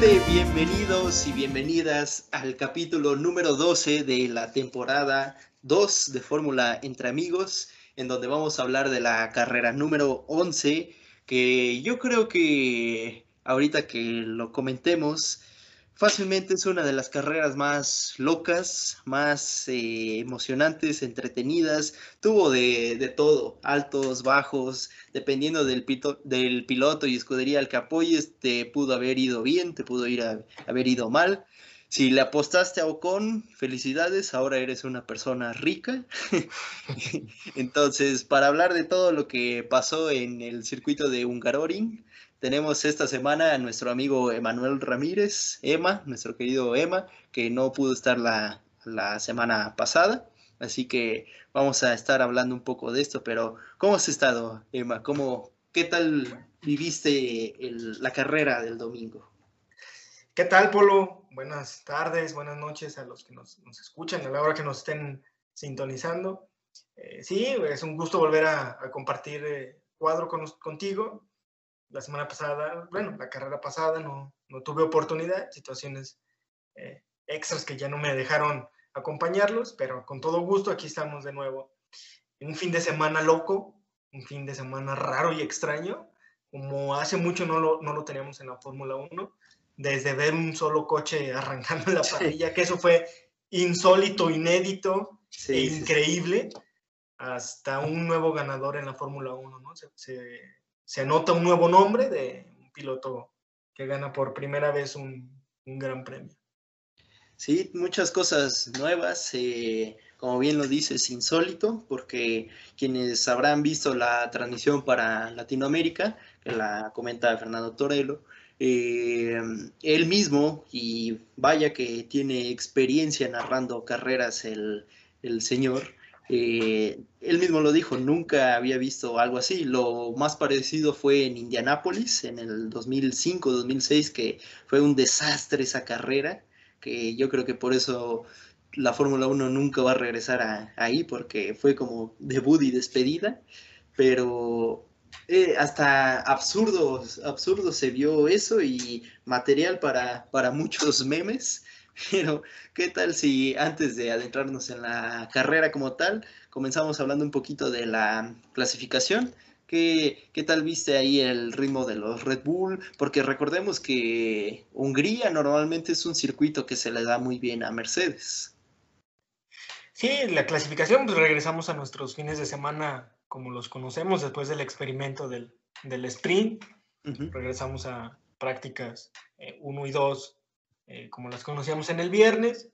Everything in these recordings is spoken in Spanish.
Bienvenidos y bienvenidas al capítulo número 12 de la temporada 2 de Fórmula Entre Amigos, en donde vamos a hablar de la carrera número 11, que yo creo que ahorita que lo comentemos, Fácilmente es una de las carreras más locas, más eh, emocionantes, entretenidas. Tuvo de, todo, altos, bajos, dependiendo del, del, piloto y escudería al que apoyes, te pudo haber ido bien, te pudo ir haber ido mal. Si le apostaste a Ocon, felicidades, ahora eres una persona rica. Entonces, para hablar de todo lo que pasó en el circuito de Hungaroring, tenemos esta semana a nuestro amigo Emanuel Ramírez, Emma, nuestro querido Emma, que no pudo estar la, semana pasada. Así que vamos a estar hablando un poco de esto, pero ¿cómo has estado, Emma? ¿Cómo, ¿Qué tal viviste la carrera del domingo? ¿Qué tal, Polo? Buenas tardes, buenas noches a los que nos, escuchan, a la hora que nos estén sintonizando. Eh, sí, es un gusto volver a, compartir eh, cuadro contigo la semana pasada, bueno, la carrera pasada no, no tuve oportunidad, situaciones eh, extras que ya no me dejaron acompañarlos, pero con todo gusto aquí estamos de nuevo. Un fin de semana loco, un fin de semana raro y extraño, como hace mucho no lo, no lo teníamos en la Fórmula 1, desde ver un solo coche arrancando la parrilla, que eso fue insólito, inédito e increíble, hasta un nuevo ganador en la Fórmula 1, ¿no? se se anota un nuevo nombre de un piloto que gana por primera vez un, gran premio. Sí, muchas cosas nuevas. Eh, como bien lo dices, insólito, porque quienes habrán visto la transmisión para Latinoamérica, que la comenta Fernando Torello, eh, él mismo, y vaya que tiene experiencia narrando carreras el, el señor, eh, él mismo lo dijo, nunca había visto algo así. Lo más parecido fue en Indianápolis en el 2005-2006, que fue un desastre esa carrera, que yo creo que por eso la Fórmula 1 nunca va a regresar ahí, porque fue como debut y despedida. Pero eh, hasta absurdo, absurdo se vio eso y material para, para muchos memes. Pero, ¿qué tal si antes de adentrarnos en la carrera como tal, comenzamos hablando un poquito de la clasificación? ¿Qué, ¿Qué, tal viste ahí el ritmo de los Red Bull? Porque recordemos que Hungría normalmente es un circuito que se le da muy bien a Mercedes. Sí, la clasificación, pues regresamos a nuestros fines de semana como los conocemos después del experimento del, del sprint. Regresamos a prácticas 1 eh, y 2 eh, como las conocíamos en el viernes.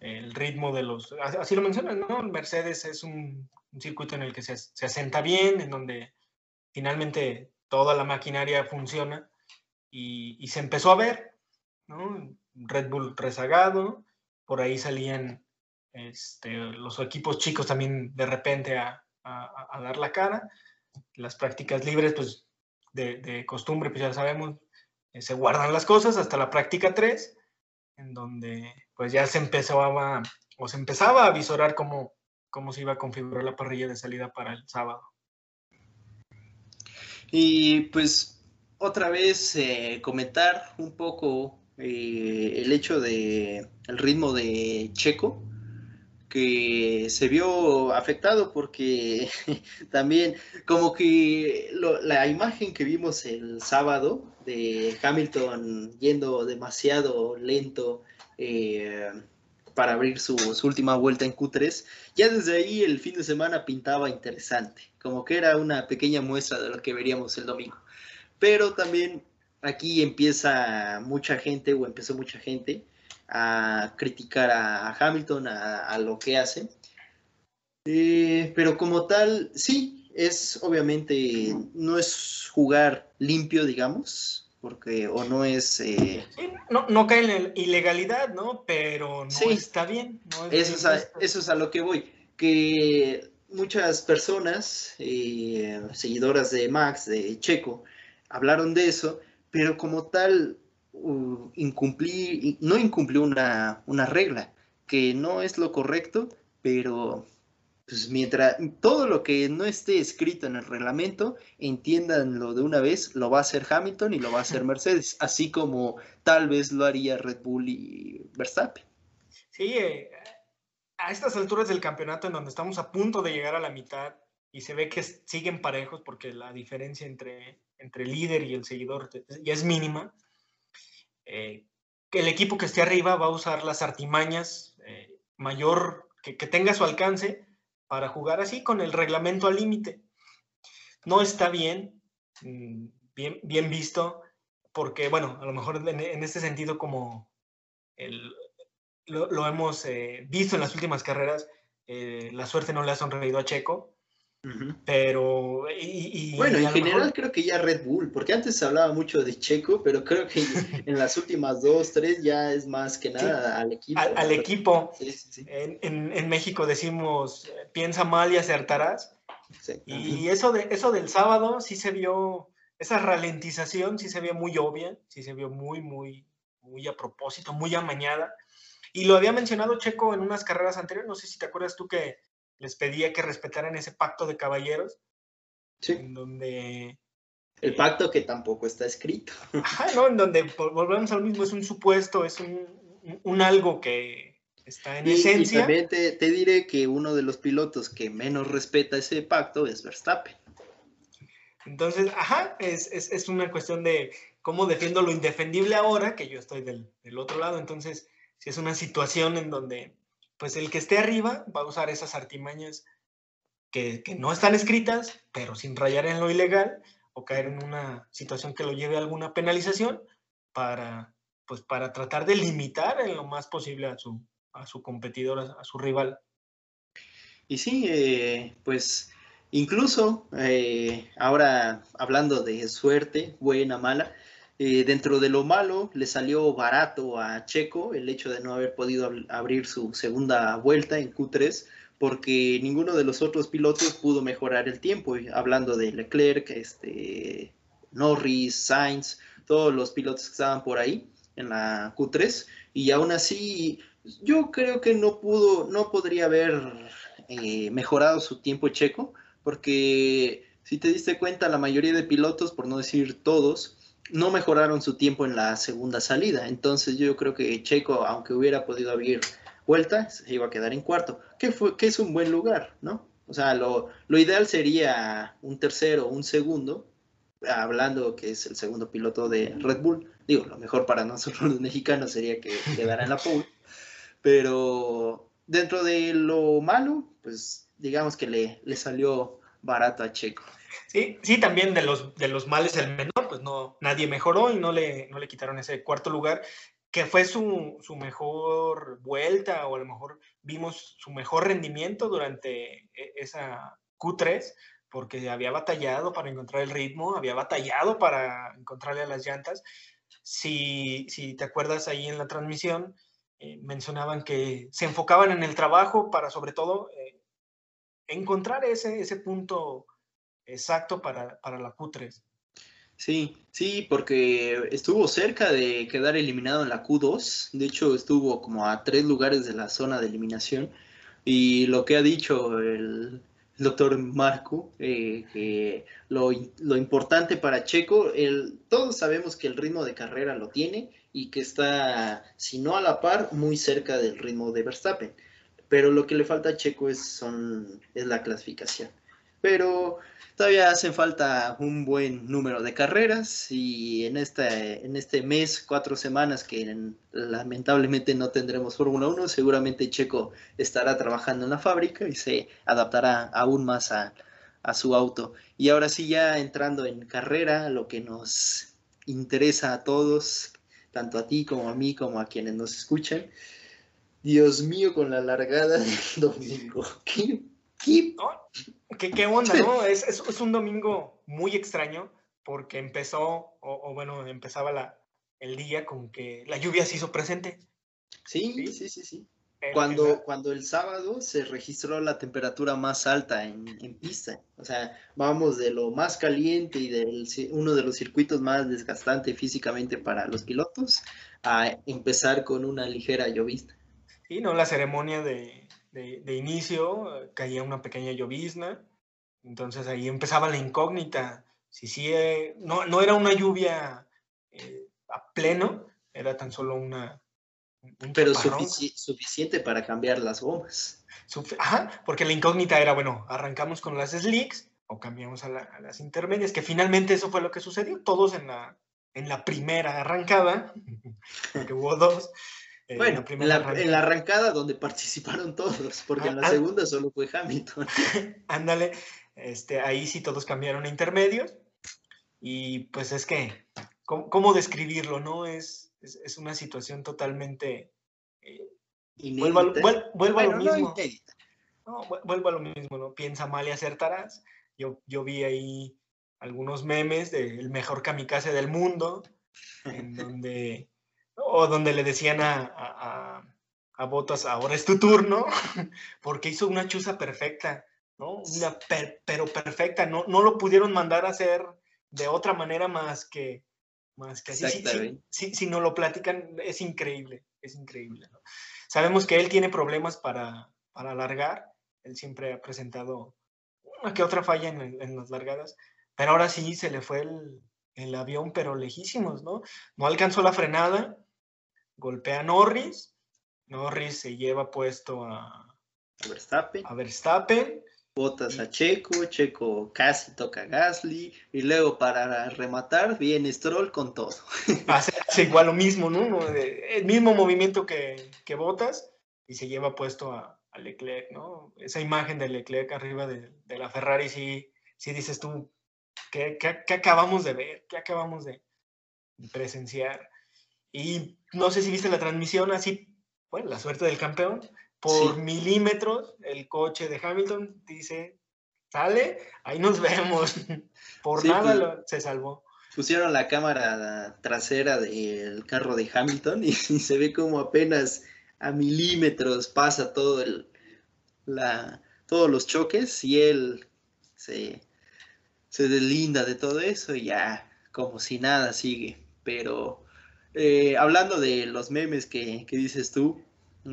El ritmo de los, así lo mencionan, ¿no? Mercedes es un, circuito en el que se, se, asenta bien, en donde finalmente toda la maquinaria funciona y, y, se empezó a ver, ¿no? Red Bull rezagado, por ahí salían este, los equipos chicos también de repente a, a, a, dar la cara. Las prácticas libres, pues de, de costumbre, pues ya sabemos, se guardan las cosas hasta la práctica 3, en donde pues ya se empezaba o se empezaba a visorar cómo, cómo se iba a configurar la parrilla de salida para el sábado. Y pues otra vez eh, comentar un poco eh, el hecho de el ritmo de Checo que se vio afectado porque también como que la imagen que vimos el sábado de Hamilton yendo demasiado lento eh, para abrir su, última vuelta en Q3, ya desde ahí el fin de semana pintaba interesante, como que era una pequeña muestra de lo que veríamos el domingo. Pero también aquí empieza mucha gente o empezó mucha gente a criticar a, Hamilton, a, lo que hace. Eh, pero como tal, sí, es obviamente, no es jugar limpio, digamos, porque o no es... Eh, no, no, cae en la ilegalidad, ¿no? Pero no está bien. eso, es a, eso, es a, lo que voy, que muchas personas, eh, seguidoras de Max, de Checo, hablaron de eso, pero como tal, no incumplió una, regla, que no es lo correcto, pero pues mientras todo lo que no esté escrito en el reglamento, entiéndanlo de una vez, lo va a hacer Hamilton y lo va a hacer Mercedes, así como tal vez lo haría Red Bull y Verstappen. Sí, eh, a estas alturas del campeonato en donde estamos a punto de llegar a la mitad y se ve que siguen parejos porque la diferencia entre, entre el líder y el seguidor ya es mínima, eh, que el equipo que esté arriba va a usar las artimañas eh, mayor que, tenga su alcance para jugar así con el reglamento al límite. No está bien, mm, bien, bien visto, porque, bueno, a lo mejor en, este sentido, como lo, hemos eh, visto en las últimas carreras, la suerte no le ha sonreído a Checo, pero... bueno, en general creo que ya Red Bull, porque antes se hablaba mucho de Checo, pero creo que en las últimas dos, tres ya es más que nada al equipo. Al, equipo. en, en, México decimos, piensa mal y acertarás. Y eso, de, eso del sábado sí se vio, esa ralentización sí se vio muy obvia, sí se vio muy, muy, muy a propósito, muy amañada. Y lo había mencionado Checo en unas carreras anteriores, no sé si te acuerdas tú que les pedía que respetaran ese pacto de caballeros. Sí. En donde... El pacto que tampoco está escrito. Ajá, ¿no? En donde volvemos al mismo, es un supuesto, es un, algo que está en esencia. Y también te, diré que uno de los pilotos que menos respeta ese pacto es Verstappen. Entonces, ajá, es, una cuestión de cómo defiendo lo indefendible ahora, que yo estoy del, del otro lado. Entonces, si es una situación en donde pues el que esté arriba va a usar esas artimañas que, no están escritas, pero sin rayar en lo ilegal o caer en una situación que lo lleve a alguna penalización para, pues para tratar de limitar en lo más posible a su, a su competidor, a, su rival. Y sí, eh, pues incluso eh, ahora hablando de suerte, buena, mala, eh, dentro de lo malo, le salió barato a Checo el hecho de no haber podido abrir su segunda vuelta en Q3, porque ninguno de los otros pilotos pudo mejorar el tiempo. Hablando de Leclerc, este, Norris, Sainz, todos los pilotos que estaban por ahí en la Q3, y aún así yo creo que no pudo, no podría haber eh, mejorado su tiempo Checo, porque si te diste cuenta, la mayoría de pilotos, por no decir todos, no mejoraron su tiempo en la segunda salida. Entonces yo creo que Checo, aunque hubiera podido abrir vuelta, se iba a quedar en cuarto, que, fue, es un buen lugar, ¿no? O sea, lo, ideal sería un tercero, un segundo, hablando que es el segundo piloto de Red Bull. Digo, lo mejor para nosotros los mexicanos sería que quedara en la pole. Pero dentro de lo malo, pues digamos que le, le salió barato a Checo. Sí, sí, también de los, de los males el menor, pues no, nadie mejoró y no le, no le quitaron ese cuarto lugar, que fue su, mejor vuelta o a lo mejor vimos su mejor rendimiento durante e, esa Q3, porque había batallado para encontrar el ritmo, había batallado para encontrarle a las llantas. Si, si te acuerdas ahí en la transmisión, eh, mencionaban que se enfocaban en el trabajo para sobre todo eh, encontrar ese, ese punto exacto para, la Q3. Sí, sí, porque estuvo cerca de quedar eliminado en la Q2. De hecho, estuvo como a tres lugares de la zona de eliminación. Y lo que ha dicho el, doctor Marco, eh, que lo, importante para Checo, el, todos sabemos que el ritmo de carrera lo tiene y que está, si no a la par, muy cerca del ritmo de Verstappen. Pero lo que le falta a Checo es, son, es la clasificación. Pero Todavía hacen falta un buen número de carreras y en este, en este mes, cuatro semanas que lamentablemente no tendremos Fórmula 1, seguramente Checo estará trabajando en la fábrica y se adaptará aún más a, su auto. Y ahora sí, ya entrando en carrera, lo que nos interesa a todos, tanto a ti como a mí, como a quienes nos escuchan. Dios mío, con la largada del domingo. ¿Qué ¿Qué, onda, no? Es, es, un domingo muy extraño porque empezó, o, bueno, empezaba la, el día con que la lluvia se hizo presente. Sí, sí, sí, sí. Cuando, cuando el sábado se registró la temperatura más alta en, en, pista. O sea, vamos de lo más caliente y de uno de los circuitos más desgastantes físicamente para los pilotos a empezar con una ligera llovista. Sí, ¿no? La ceremonia de, de, inicio caía una pequeña llovizna, entonces ahí empezaba la incógnita. Si sí, eh, no, no, era una lluvia eh, a pleno, era tan solo una... Pero suficiente para cambiar las gomas. Ajá, porque la incógnita era, bueno, arrancamos con las slicks o cambiamos a, las intermedias, que finalmente eso fue lo que sucedió. Todos en la, en la primera arrancada, porque hubo dos, eh, bueno, en la, arrancada donde participaron todos, porque en la ah, ah. segunda solo fue Hamilton. Ándale, este, ahí sí todos cambiaron a intermedios. Y pues es que, ¿cómo, describirlo? No es, es, una situación totalmente... Eh, vuelvo, a, lo mismo. No, vuelvo a lo mismo, ¿no? Piensa mal y acertarás. Yo, yo vi ahí algunos memes del mejor kamikaze del mundo, en donde o donde le decían a, a, a, Botas, ahora es tu turno, porque hizo una chuza perfecta, ¿no? Una pero perfecta, no, no lo pudieron mandar a hacer de otra manera más que, más que así. Si, si, no lo platican, es increíble, es increíble. Sabemos que él tiene problemas para, para alargar, él siempre ha presentado una que otra falla en, en las largadas, pero ahora sí se le fue el, el avión, pero lejísimos, ¿no? No alcanzó la frenada, golpea a Norris, Norris se lleva puesto a, Verstappen. A Verstappen. Botas a Checo, Checo casi toca a Gasly, y luego para rematar viene Stroll con todo. Hace, igual lo mismo, ¿no? El mismo movimiento que, que Botas, y se lleva puesto a, Leclerc, ¿no? Esa imagen de Leclerc arriba de, la Ferrari, sí, sí dices tú, ¿qué, ¿qué, acabamos de ver? ¿Qué acabamos de presenciar? Y no sé si viste la transmisión así, bueno, la suerte del campeón. Por milímetros, el coche de Hamilton dice, sale, ahí nos vemos. Por nada pues, se salvó. Pusieron la cámara trasera del carro de Hamilton y, se ve como apenas a milímetros pasa todo el, la, todos los choques y él se, se deslinda de todo eso y ya como si nada sigue. Pero eh, hablando de los memes que, dices tú,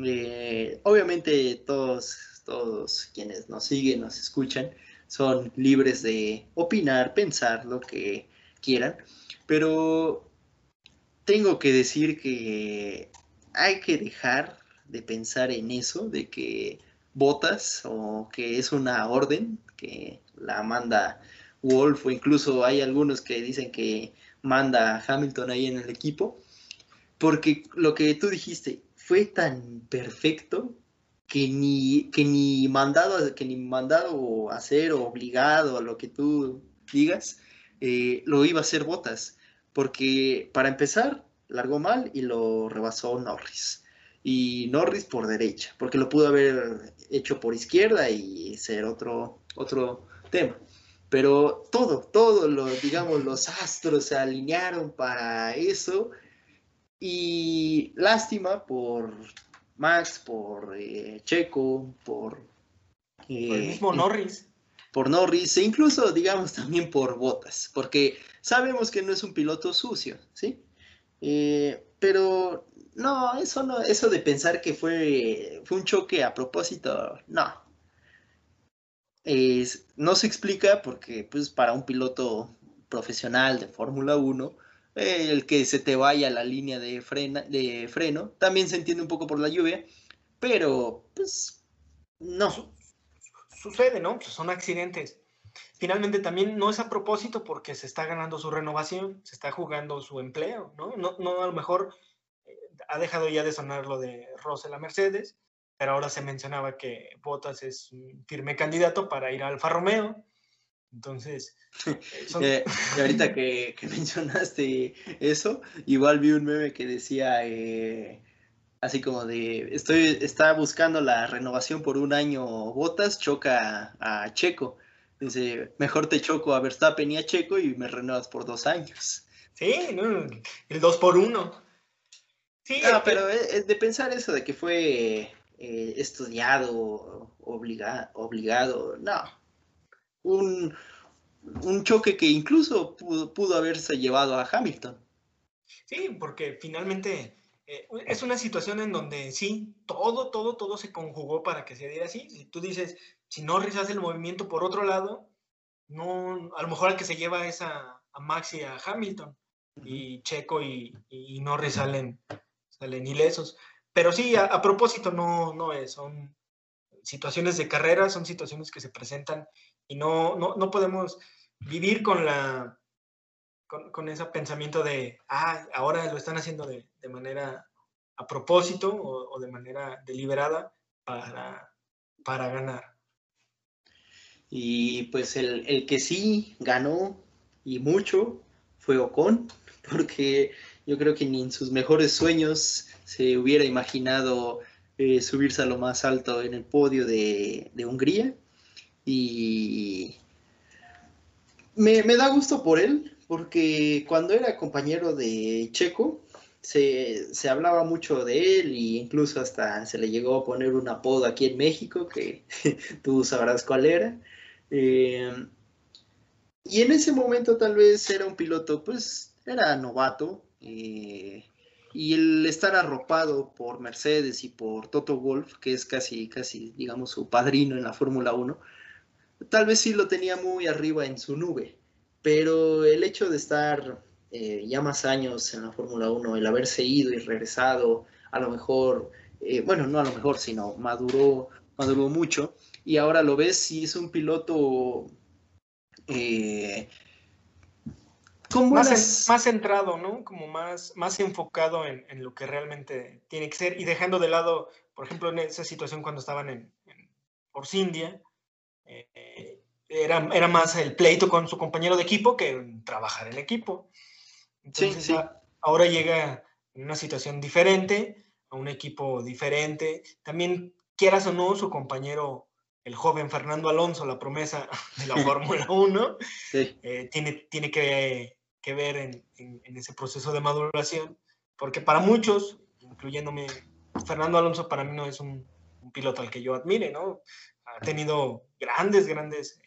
eh, obviamente todos, todos quienes nos siguen, nos escuchan, son libres de opinar, pensar lo que quieran, pero tengo que decir que hay que dejar de pensar en eso, de que votas o que es una orden que la manda Wolf o incluso hay algunos que dicen que manda Hamilton ahí en el equipo porque lo que tú dijiste fue tan perfecto que ni, que ni mandado, que ni mandado a hacer o obligado a lo que tú digas, eh, lo iba a hacer Botas. Porque para empezar, largó mal y lo rebasó Norris. Y Norris por derecha, porque lo pudo haber hecho por izquierda y ser otro, otro tema. Pero todo, todo, lo, digamos, los astros se alinearon para eso y lástima por Max, por eh, Checo, por... el eh, mismo Norris. Por Norris e incluso, digamos, también por Botas, porque sabemos que no es un piloto sucio, ¿sí? Eh, pero no, eso no, eso de pensar que fue, fue un choque a propósito, no. no se explica porque, pues, para un piloto profesional de Fórmula 1, el que se te vaya la línea de, frena, de freno. También se entiende un poco por la lluvia, pero pues no. Sucede, ¿no? Pues, son accidentes. Finalmente también no es a propósito porque se está ganando su renovación, se está jugando su empleo, ¿no? No, no a lo mejor eh, ha dejado ya de sonar lo de Russell a Mercedes, pero ahora se mencionaba que Bottas es un firme candidato para ir al Alfa Romeo. Entonces, eh, y ahorita que, mencionaste eso, igual vi un meme que decía eh, así como de estoy está buscando la renovación por un año Botas, choca a, Checo. Dice, mejor te choco a Verstappen y a Checo y me renuevas por dos años. Sí, el dos por uno. Sí, no, pero es de pensar eso de que fue eh, estudiado, obligado, no un, choque que incluso pudo, haberse llevado a Hamilton. Sí, porque finalmente eh, es una situación en donde sí, todo, todo, todo se conjugó para que se diera así. Si tú dices, si Norris hace el movimiento por otro lado, no, a lo mejor el que se lleva es a, Max y a Hamilton, y Checo y, y, Norris salen, salen ilesos. Pero sí, a, propósito, no, no es, son situaciones de carrera, son situaciones que se presentan y no, no, no podemos vivir con la con, ese pensamiento de, ah, ahora lo están haciendo de, manera a propósito o, de manera deliberada para, para ganar. Y pues el, que sí ganó y mucho fue Ocon, porque yo creo que ni en sus mejores sueños se hubiera imaginado eh, subirse a lo más alto en el podio de, Hungría. Y me, me, da gusto por él, porque cuando era compañero de Checo, se, hablaba mucho de él e incluso hasta se le llegó a poner un apodo aquí en México, que tú sabrás cuál era. Eh, y en ese momento tal vez era un piloto, pues era novato, eh, y el estar arropado por Mercedes y por Toto Wolf, que es casi, casi, digamos, su padrino en la Fórmula 1, tal vez sí lo tenía muy arriba en su nube pero el hecho de estar eh, ya más años en la Fórmula 1, el haberse ido y regresado, a lo mejor, eh, bueno, no a lo mejor, sino maduró, maduró mucho, y ahora lo ves y es un piloto eh, más, más, centrado, ¿no? Como más, más enfocado en, lo que realmente tiene que ser y dejando de lado, por ejemplo, en esa situación cuando estaban en, en Force India, era, más el pleito con su compañero de equipo que trabajar en equipo. Entonces, ahora llega en una situación diferente, a un equipo diferente. También, quieras o no, su compañero, el joven Fernando Alonso, la promesa de la Fórmula 1, eh, tiene, tiene que, ver en, ese proceso de maduración, porque para muchos, incluyéndome, Fernando Alonso para mí no es un, un piloto al que yo admire, ¿no? Ha tenido grandes, grandes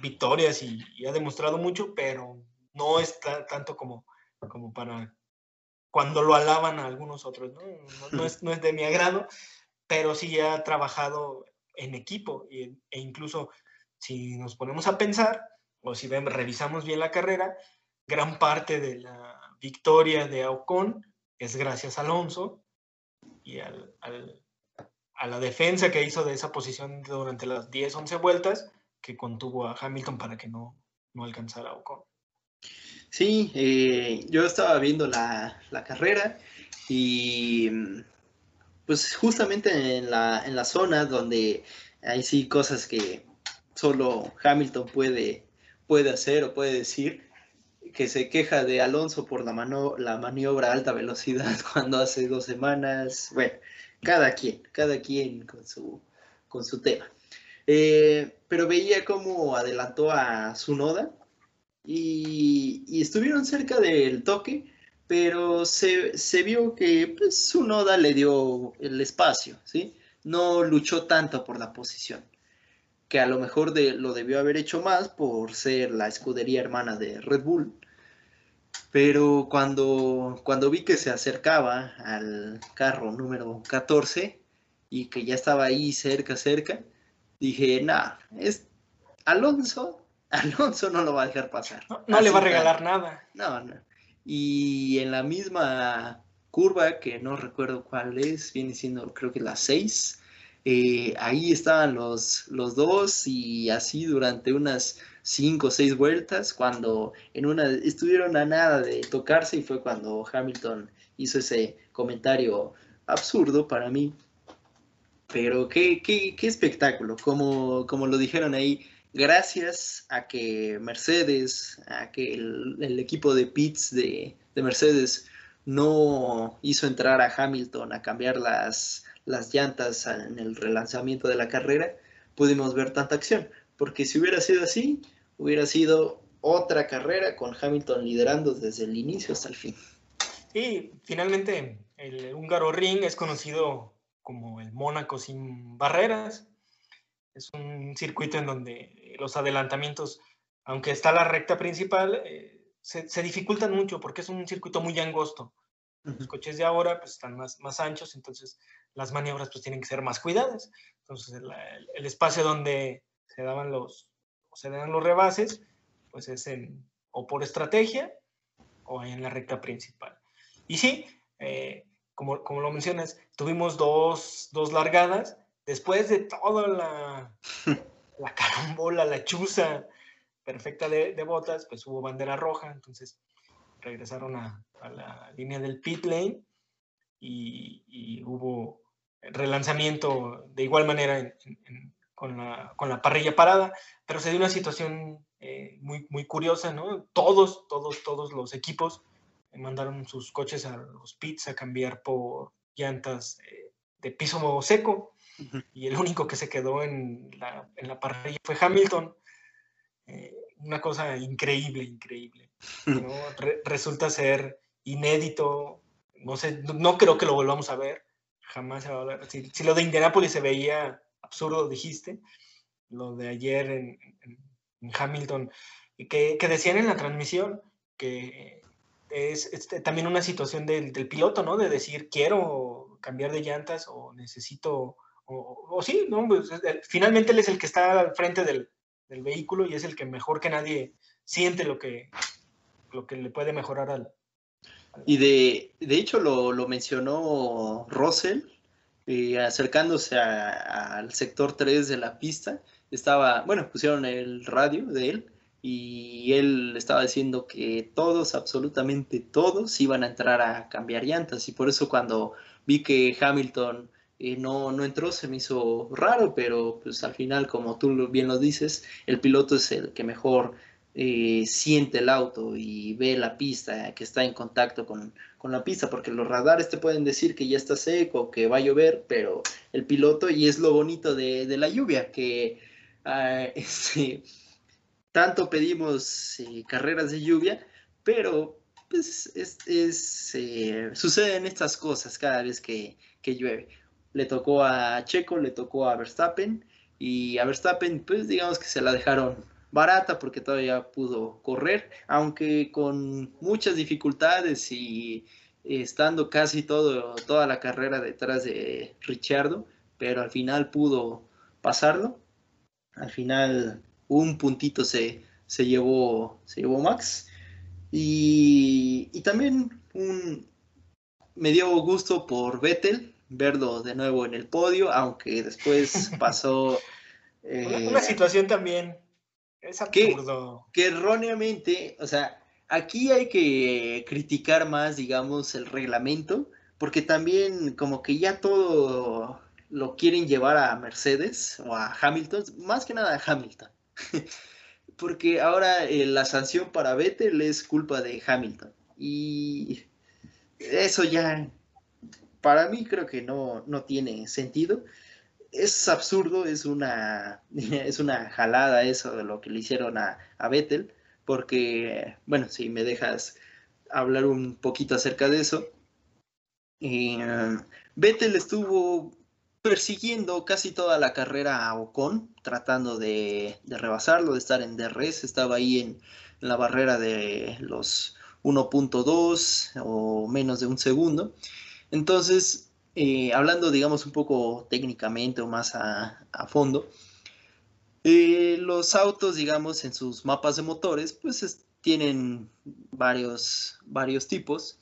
victorias y, ha demostrado mucho, pero no está tanto como, como para cuando lo alaban a algunos otros, ¿no? No, es, no es, de mi agrado, pero sí ha trabajado en equipo e, incluso si nos ponemos a pensar o si revisamos bien la carrera, gran parte de la victoria de Ocon es gracias a Alonso y al, a la defensa que hizo de esa posición durante las 10, 11 vueltas que contuvo a Hamilton para que no, no alcanzara a Ocon. Sí, eh, yo estaba viendo la, carrera y pues justamente en la, en la zona donde hay sí cosas que solo Hamilton puede, puede hacer o puede decir, que se queja de Alonso por la, mano, la maniobra a alta velocidad cuando hace dos semanas. Bueno, cada quien, cada quien con su, con su tema. Eh, pero veía cómo adelantó a su noda y, estuvieron cerca del toque, pero se, vio que pues, le dio el espacio, ¿sí? No luchó tanto por la posición, que a lo mejor de, lo debió haber hecho más por ser la escudería hermana de Red Bull. Pero cuando, cuando vi que se acercaba al carro número 14 y que ya estaba ahí cerca, cerca, dije, nada, es Alonso, Alonso no lo va a dejar pasar. No, le va a regalar nada. No, no. Y en la misma curva, que no recuerdo cuál es, viene siendo creo que la 6, eh, ahí estaban los, los dos y así durante unas 5 o 6 vueltas, cuando en una estuvieron a nada de tocarse y fue cuando Hamilton hizo ese comentario absurdo para mí. Pero qué, qué, qué espectáculo, como, como lo dijeron ahí, gracias a que Mercedes, a que el, equipo de pits de, Mercedes no hizo entrar a Hamilton a cambiar las, las llantas en el relanzamiento de la carrera, pudimos ver tanta acción. Porque si hubiera sido así, hubiera sido otra carrera con Hamilton liderando desde el inicio hasta el fin. Y finalmente el húngaro ring es conocido como el Mónaco sin barreras. Es un circuito en donde los adelantamientos, aunque está la recta principal, eh, se, dificultan mucho porque es un circuito muy angosto. Los coches de ahora pues están más, más anchos, entonces las maniobras pues tienen que ser más cuidadas. Entonces el, espacio donde se daban los, se dan los rebases, pues es en, o por estrategia o en la recta principal. Y sí, eh, como, como, lo mencionas, tuvimos dos, dos largadas después de toda la, la carambola, la chuza perfecta de, de, botas, pues hubo bandera roja, entonces regresaron a, a la línea del pit lane y, y, hubo relanzamiento de igual manera con, la, con, la, parrilla parada, pero se dio una situación eh, muy, muy curiosa, ¿no? Todos, todos, todos los equipos mandaron sus coches a los pits a cambiar por llantas eh, de piso seco y el único que se quedó en la, en la parrilla fue Hamilton. Eh, una cosa increíble, increíble. resulta ser inédito, no sé, no, creo que lo volvamos a ver, jamás se va a ver. Si, lo de Indianapolis se veía absurdo, dijiste, lo de ayer en, Hamilton, que, que, decían en la transmisión que es, también una situación del, del, piloto, ¿no? De decir, quiero cambiar de llantas o necesito, o, sí, ¿no? Pues, finalmente él es el que está al frente del, del, vehículo y es el que mejor que nadie siente lo que, lo que le puede mejorar al... Y de, de hecho lo, lo mencionó Russell, eh, acercándose al sector 3 de la pista, estaba, bueno, pusieron el radio de él y él estaba diciendo que todos, absolutamente todos, iban a entrar a cambiar llantas. Y por eso cuando vi que Hamilton eh, no, no entró se me hizo raro, pero pues al final, como tú bien lo dices, el piloto es el que mejor eh, siente el auto y ve la pista, que está en contacto con, con, la pista, porque los radares te pueden decir que ya está seco, que va a llover, pero el piloto, y es lo bonito de, de la lluvia, que ah, este, tanto pedimos eh, carreras de lluvia, pero pues es, es eh, suceden estas cosas cada vez que, que, llueve. Le tocó a Checo, le tocó a Verstappen y a Verstappen pues digamos que se la dejaron barata porque todavía pudo correr, aunque con muchas dificultades y estando casi todo, toda la carrera detrás de Richardo, pero al final pudo pasarlo. Al final un puntito se, se, llevó, se llevó Max. Y, también un, me dio gusto por Vettel verlo de nuevo en el podio, aunque después pasó... una, eh, situación también es absurdo. Que, que, erróneamente, o sea, aquí hay que criticar más, digamos, el reglamento, porque también como que ya todo lo quieren llevar a Mercedes o a Hamilton, más que nada a Hamilton. Porque ahora eh, la sanción para Vettel es culpa de Hamilton. Y eso ya, para mí creo que no, no tiene sentido. Es absurdo, es una, es una jalada eso de lo que le hicieron a, a Vettel. Porque, bueno, si me dejas hablar un poquito acerca de eso. Eh, Vettel estuvo persiguiendo casi toda la carrera a Ocon, tratando de, rebasarlo, de estar en DRS, estaba ahí en, la barrera de los 1.2 o menos de un segundo. Entonces, eh, hablando, digamos, un poco técnicamente o más a, fondo, eh, los autos, digamos, en sus mapas de motores, pues tienen varios, varios tipos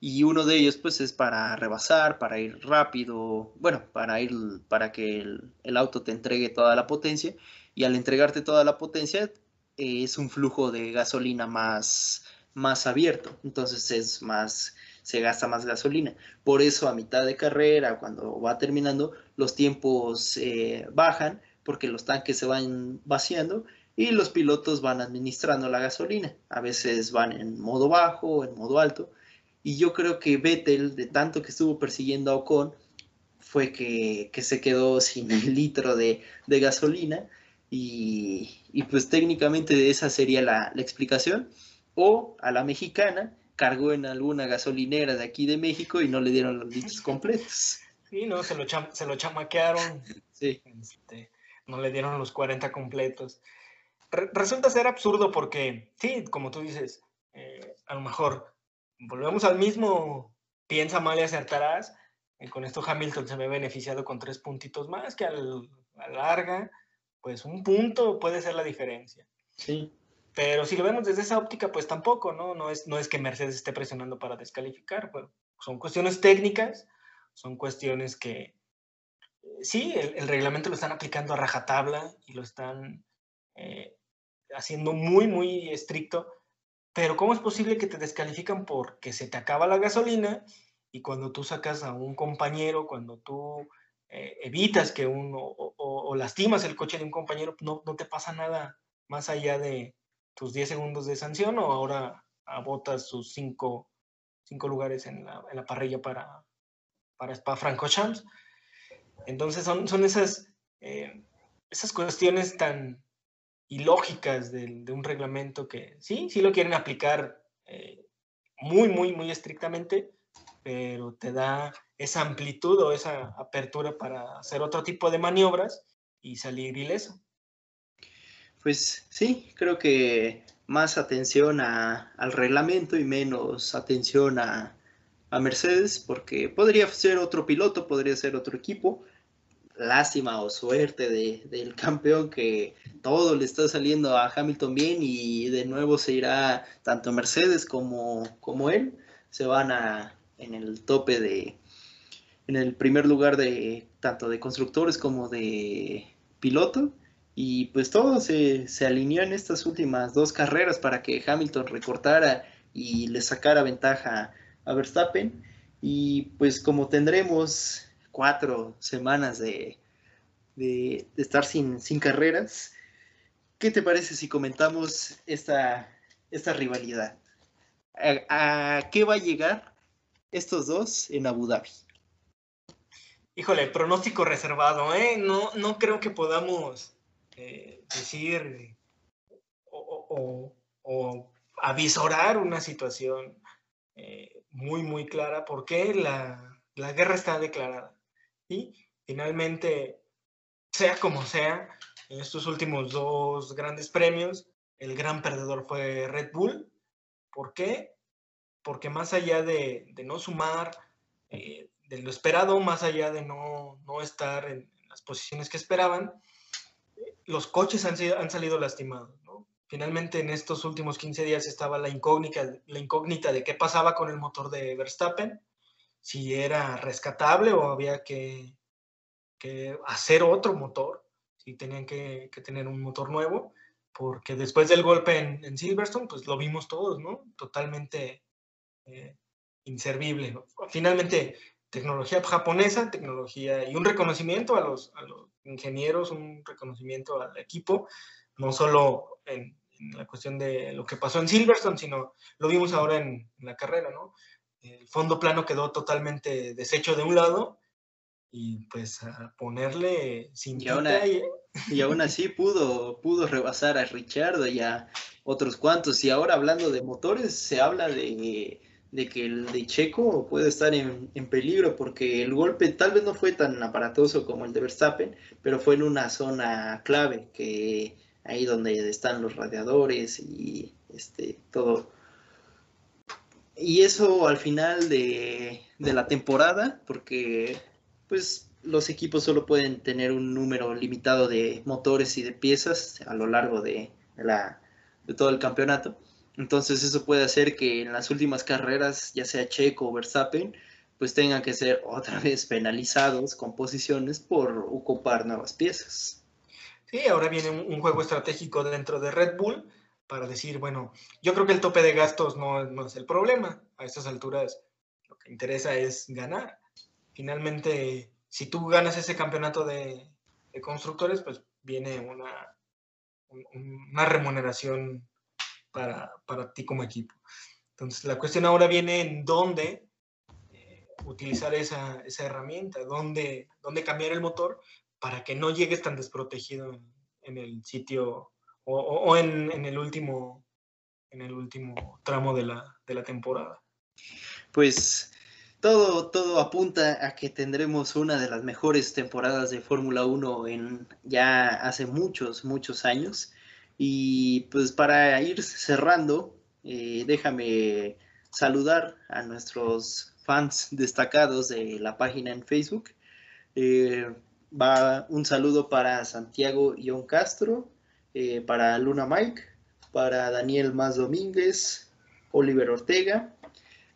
y uno de ellos pues es para rebasar, para ir rápido, bueno, para ir para que el, auto te entregue toda la potencia y al entregarte toda la potencia eh, es un flujo de gasolina más más abierto, entonces es más se gasta más gasolina. Por eso a mitad de carrera, cuando va terminando, los tiempos eh, bajan porque los tanques se van vaciando y los pilotos van administrando la gasolina. A veces van en modo bajo, en modo alto, y yo creo que Vettel, de tanto que estuvo persiguiendo a Ocon, fue que, se quedó sin el litro de, gasolina. Y, pues técnicamente esa sería la, explicación. O a la mexicana cargó en alguna gasolinera de aquí de México y no le dieron los litros completos. Sí, no, se lo, se lo chamaquearon. Sí. Este, no le dieron los 40 completos. resulta ser absurdo porque, sí, como tú dices, eh, a lo mejor volvemos al mismo piensa mal y acertarás. con esto Hamilton se ve beneficiado con tres puntitos más, que a la larga, pues un punto puede ser la diferencia. Sí. Pero si lo vemos desde esa óptica, pues tampoco, ¿no? No es, no es que Mercedes esté presionando para descalificar, pero son cuestiones técnicas, son cuestiones que, sí, el, reglamento lo están aplicando a rajatabla y lo están eh, haciendo muy, muy estricto, pero ¿cómo es posible que te descalifican porque se te acaba la gasolina y cuando tú sacas a un compañero, cuando tú eh, evitas que uno o, lastimas el coche de un compañero, no, no te pasa nada más allá de tus 10 segundos de sanción o ahora abotas sus 5 lugares en la, en la, parrilla para, para Spa Francorchamps? Entonces son, son esas, eh, esas cuestiones tan ilógicas de, de, un reglamento que sí, sí lo quieren aplicar eh, muy, muy, muy estrictamente, pero te da esa amplitud o esa apertura para hacer otro tipo de maniobras y salir ileso. Pues sí, creo que más atención a, al reglamento y menos atención a, a Mercedes, porque podría ser otro piloto, podría ser otro equipo. Lástima o suerte de, del campeón que todo le está saliendo a Hamilton bien y de nuevo se irá tanto Mercedes como, como él. Se van a, en el tope de, en el primer lugar de tanto de constructores como de piloto. Y pues todo se, se alineó en estas últimas dos carreras para que Hamilton recortara y le sacara ventaja a Verstappen. Y pues como tendremos cuatro semanas de, de, estar sin, sin, carreras, ¿qué te parece si comentamos esta, esta rivalidad? ¿A, qué va a llegar estos dos en Abu Dhabi? Híjole, pronóstico reservado, ¿eh? No, no creo que podamos eh, decir o, o, avisorar una situación eh, muy, muy clara porque la, la guerra está declarada. Y finalmente, sea como sea, en estos últimos dos grandes premios, el gran perdedor fue Red Bull. ¿Por qué? Porque más allá de, de no sumar, eh, de lo esperado, más allá de no, no estar en las posiciones que esperaban, los coches han, salido lastimados. Finalmente, en estos últimos 15 días estaba la incógnita, de qué pasaba con el motor de Verstappen, si era rescatable o había que, hacer otro motor, si tenían que, que, tener un motor nuevo, porque después del golpe en, Silverstone, pues lo vimos todos, ¿no? Totalmente eh, inservible. Finalmente, tecnología japonesa, tecnología y un reconocimiento a los, a los ingenieros, un reconocimiento al equipo, no solo en, la cuestión de lo que pasó en Silverstone, sino lo vimos ahora en, la carrera, ¿no? El fondo plano quedó totalmente deshecho de un lado y pues a ponerle sin y, aún, y... aún así pudo, pudo rebasar a Richard y a otros cuantos. Y ahora hablando de motores, se habla de, de que el de Checo puede estar en, en, peligro porque el golpe tal vez no fue tan aparatoso como el de Verstappen, pero fue en una zona clave que ahí donde están los radiadores y este todo. Y eso al final de, la temporada, porque pues los equipos solo pueden tener un número limitado de motores y de piezas a lo largo de, la, de todo el campeonato. Entonces eso puede hacer que en las últimas carreras, ya sea Checo o Verstappen, pues tengan que ser otra vez penalizados con posiciones por ocupar nuevas piezas. Sí, ahora viene un, juego estratégico dentro de Red Bull para decir, bueno, yo creo que el tope de gastos no, no es el problema. A estas alturas lo que interesa es ganar. Finalmente, si tú ganas ese campeonato de, constructores, pues viene una, una remuneración para, para, ti como equipo. Entonces, la cuestión ahora viene en dónde eh, utilizar esa, esa herramienta, dónde, dónde cambiar el motor para que no llegues tan desprotegido en, el sitio o, en, el último en el último tramo de la, de la temporada. Pues todo, todo apunta a que tendremos una de las mejores temporadas de Fórmula 1 en ya hace muchos, muchos años. Y pues para ir cerrando, eh, déjame saludar a nuestros fans destacados de la página en Facebook. Eh, va un saludo para Santiago Ion Castro, eh, para Luna Mike, para Daniel Más Domínguez, Oliver Ortega,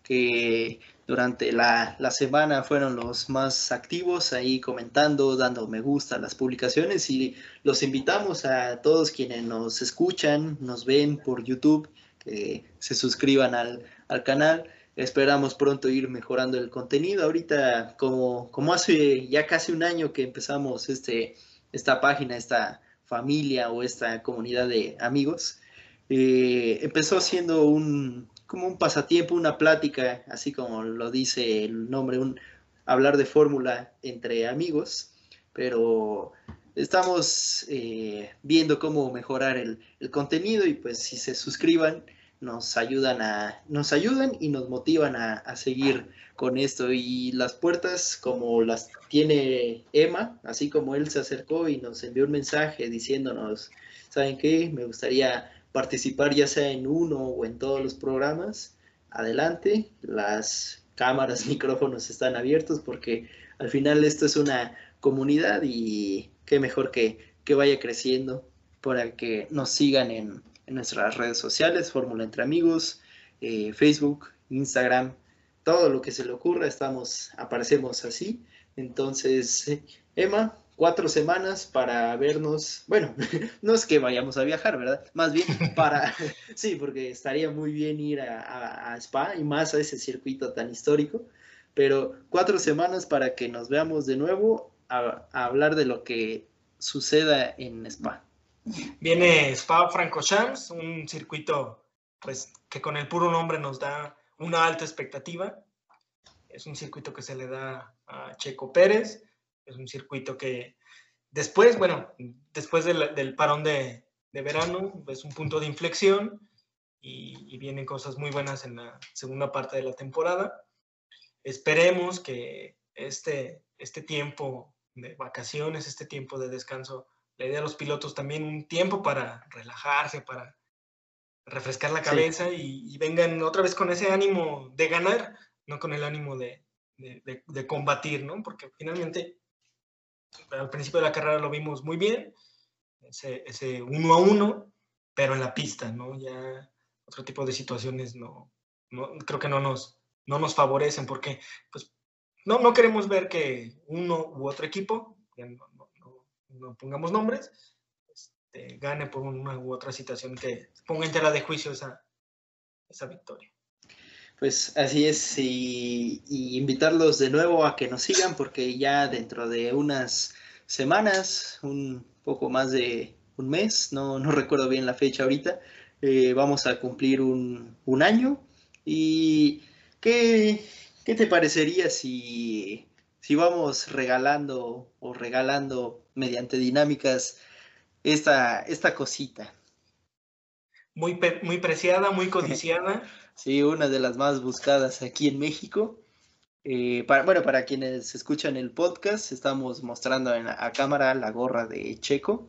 que durante la, semana fueron los más activos ahí comentando, dando me gusta a las publicaciones y los invitamos a todos quienes nos escuchan, nos ven por YouTube, que se suscriban al, canal. Esperamos pronto ir mejorando el contenido. Ahorita, como, como hace ya casi un año que empezamos este, esta página, esta familia o esta comunidad de amigos, eh, empezó siendo un, como un pasatiempo, una plática, así como lo dice el nombre, un hablar de fórmula entre amigos, pero estamos eh, viendo cómo mejorar el, contenido y pues si se suscriban nos ayudan a nos ayudan y nos motivan a, a, seguir con esto. Y las puertas como las tiene Emma así como él se acercó y nos envió un mensaje diciéndonos saben qué me gustaría participar ya sea en uno o en todos los programas, adelante, las cámaras, micrófonos están abiertos porque al final esto es una comunidad y qué mejor que, que vaya creciendo para que nos sigan en, nuestras redes sociales, Fórmula Entre Amigos, eh, Facebook, Instagram, todo lo que se le ocurra, estamos, aparecemos así. Entonces, Emma, cuatro semanas para vernos, bueno, no es que vayamos a viajar, ¿verdad? Más bien para, sí, porque estaría muy bien ir a, Spa y más a ese circuito tan histórico, pero cuatro semanas para que nos veamos de nuevo a, hablar de lo que suceda en Spa. Viene Spa Francorchamps, un circuito pues que con el puro nombre nos da una alta expectativa. Es un circuito que se le da a Checo Pérez es un circuito que después, bueno, después del, parón de, verano, es un punto de inflexión y, vienen cosas muy buenas en la segunda parte de la temporada. Esperemos que este, este tiempo de vacaciones, este tiempo de descanso, le dé a los pilotos también un tiempo para relajarse, para refrescar la cabeza y, vengan otra vez con ese ánimo de ganar, no con el ánimo de, de combatir, ¿no? Porque finalmente al principio de la carrera lo vimos muy bien, ese, uno a uno, pero en la pista, ¿no? Ya otro tipo de situaciones no, creo que no nos, no nos favorecen porque pues, no, no queremos ver que uno u otro equipo, no, pongamos nombres, este, gane por una u otra situación que ponga en tela de juicio esa, esa victoria. Pues así es, y, invitarlos de nuevo a que nos sigan porque ya dentro de unas semanas, un poco más de un mes, no, no recuerdo bien la fecha ahorita, eh, vamos a cumplir un, año. ¿Y qué, te parecería si, si vamos regalando o regalando mediante dinámicas esta, esta cosita? Muy, muy preciada, muy codiciada. Sí, una de las más buscadas aquí en México. Eh, para, bueno, para quienes escuchan el podcast, estamos mostrando en a cámara la gorra de Checo.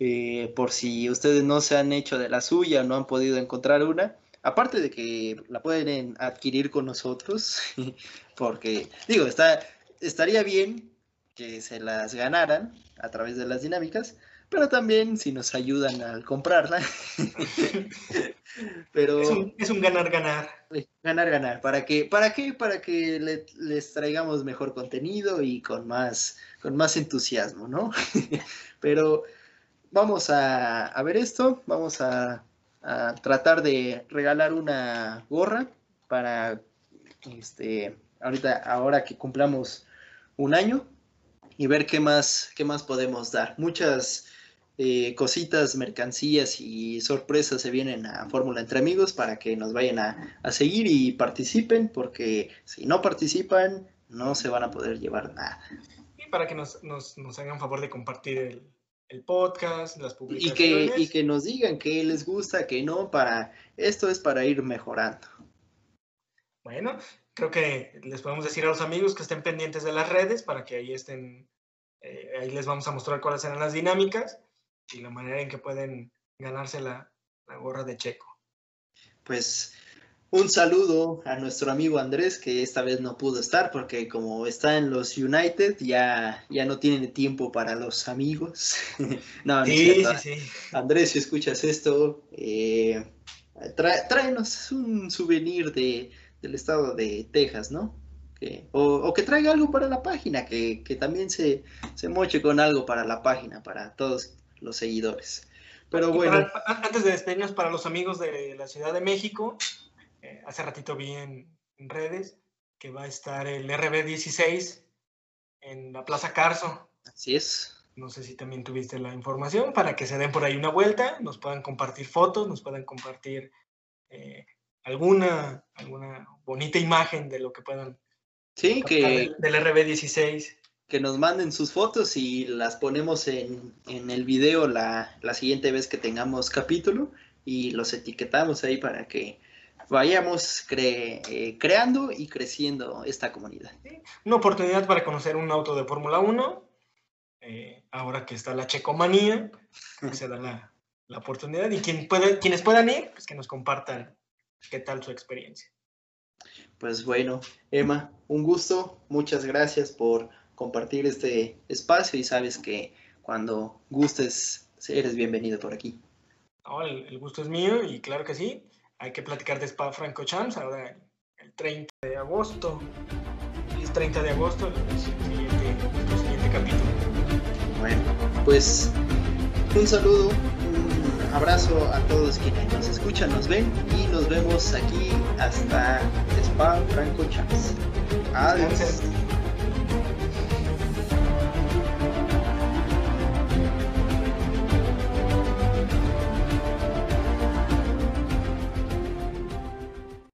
Eh, por si ustedes no se han hecho de la suya no han podido encontrar una, aparte de que la pueden adquirir con nosotros, porque digo, estaría bien que se las ganaran a través de las dinámicas, pero también si nos ayudan al comprarla. pero es un ganar-ganar. Ganar-ganar. ¿Para qué? ¿Para qué? Para que les traigamos mejor contenido y con más, con más entusiasmo, ¿no? pero vamos a, ver esto, vamos a, a, tratar de regalar una gorra para este ahorita ahora que cumplamos un año y ver qué más qué más podemos dar. Muchas eh, cositas, mercancías y sorpresas se vienen a Fórmula Entre Amigos para que nos vayan a, seguir y participen, porque si no participan, no se van a poder llevar nada. Y para que nos, hagan favor de compartir el, podcast, las publicaciones. Y que, y que nos digan qué les gusta, qué no, para esto es para ir mejorando. Bueno, creo que les podemos decir a los amigos que estén pendientes de las redes para que ahí estén, eh, ahí les vamos a mostrar cuáles serán las dinámicas y la manera en que pueden ganarse la, gorra de Checo. Pues un saludo a nuestro amigo Andrés, que esta vez no pudo estar porque como está en los United, ya, ya no tiene tiempo para los amigos. no, sí, sí, sí. Andrés, si escuchas esto, eh, tráenos un souvenir de, del estado de Texas, ¿no? o, que traiga algo para la página, que, también se, se, moche con algo para la página, para todos los seguidores. Pero bueno. antes de despedirnos, para los amigos de la Ciudad de México, eh, hace ratito vi en, redes que va a estar el RB16 en la Plaza Carso. Así es. No sé si también tuviste la información para que se den por ahí una vuelta, nos puedan compartir fotos, nos puedan compartir eh, alguna, alguna bonita imagen de lo que puedan. Sí, que. Del, RB16. Que nos manden sus fotos y las ponemos en, en el video la, la, siguiente vez que tengamos capítulo y los etiquetamos ahí para que vayamos eh, creando y creciendo esta comunidad. Una oportunidad para conocer un auto de Fórmula 1. Eh, ahora que está la checomanía, se da la, oportunidad. Y quien puede, quienes puedan ir, pues que nos compartan qué tal su experiencia. Pues bueno, Emma, un gusto. Muchas gracias por compartir este espacio y sabes que cuando gustes, eres bienvenido por aquí. el gusto es mío y claro que sí hay que platicar de Spa Franco Champs ahora el 30 de agosto. El 30 de agosto, el siguiente, siguiente capítulo. Bueno, pues un saludo, un abrazo a todos quienes nos escuchan, nos ven y nos vemos aquí hasta Spa Franco Champs. Adiós.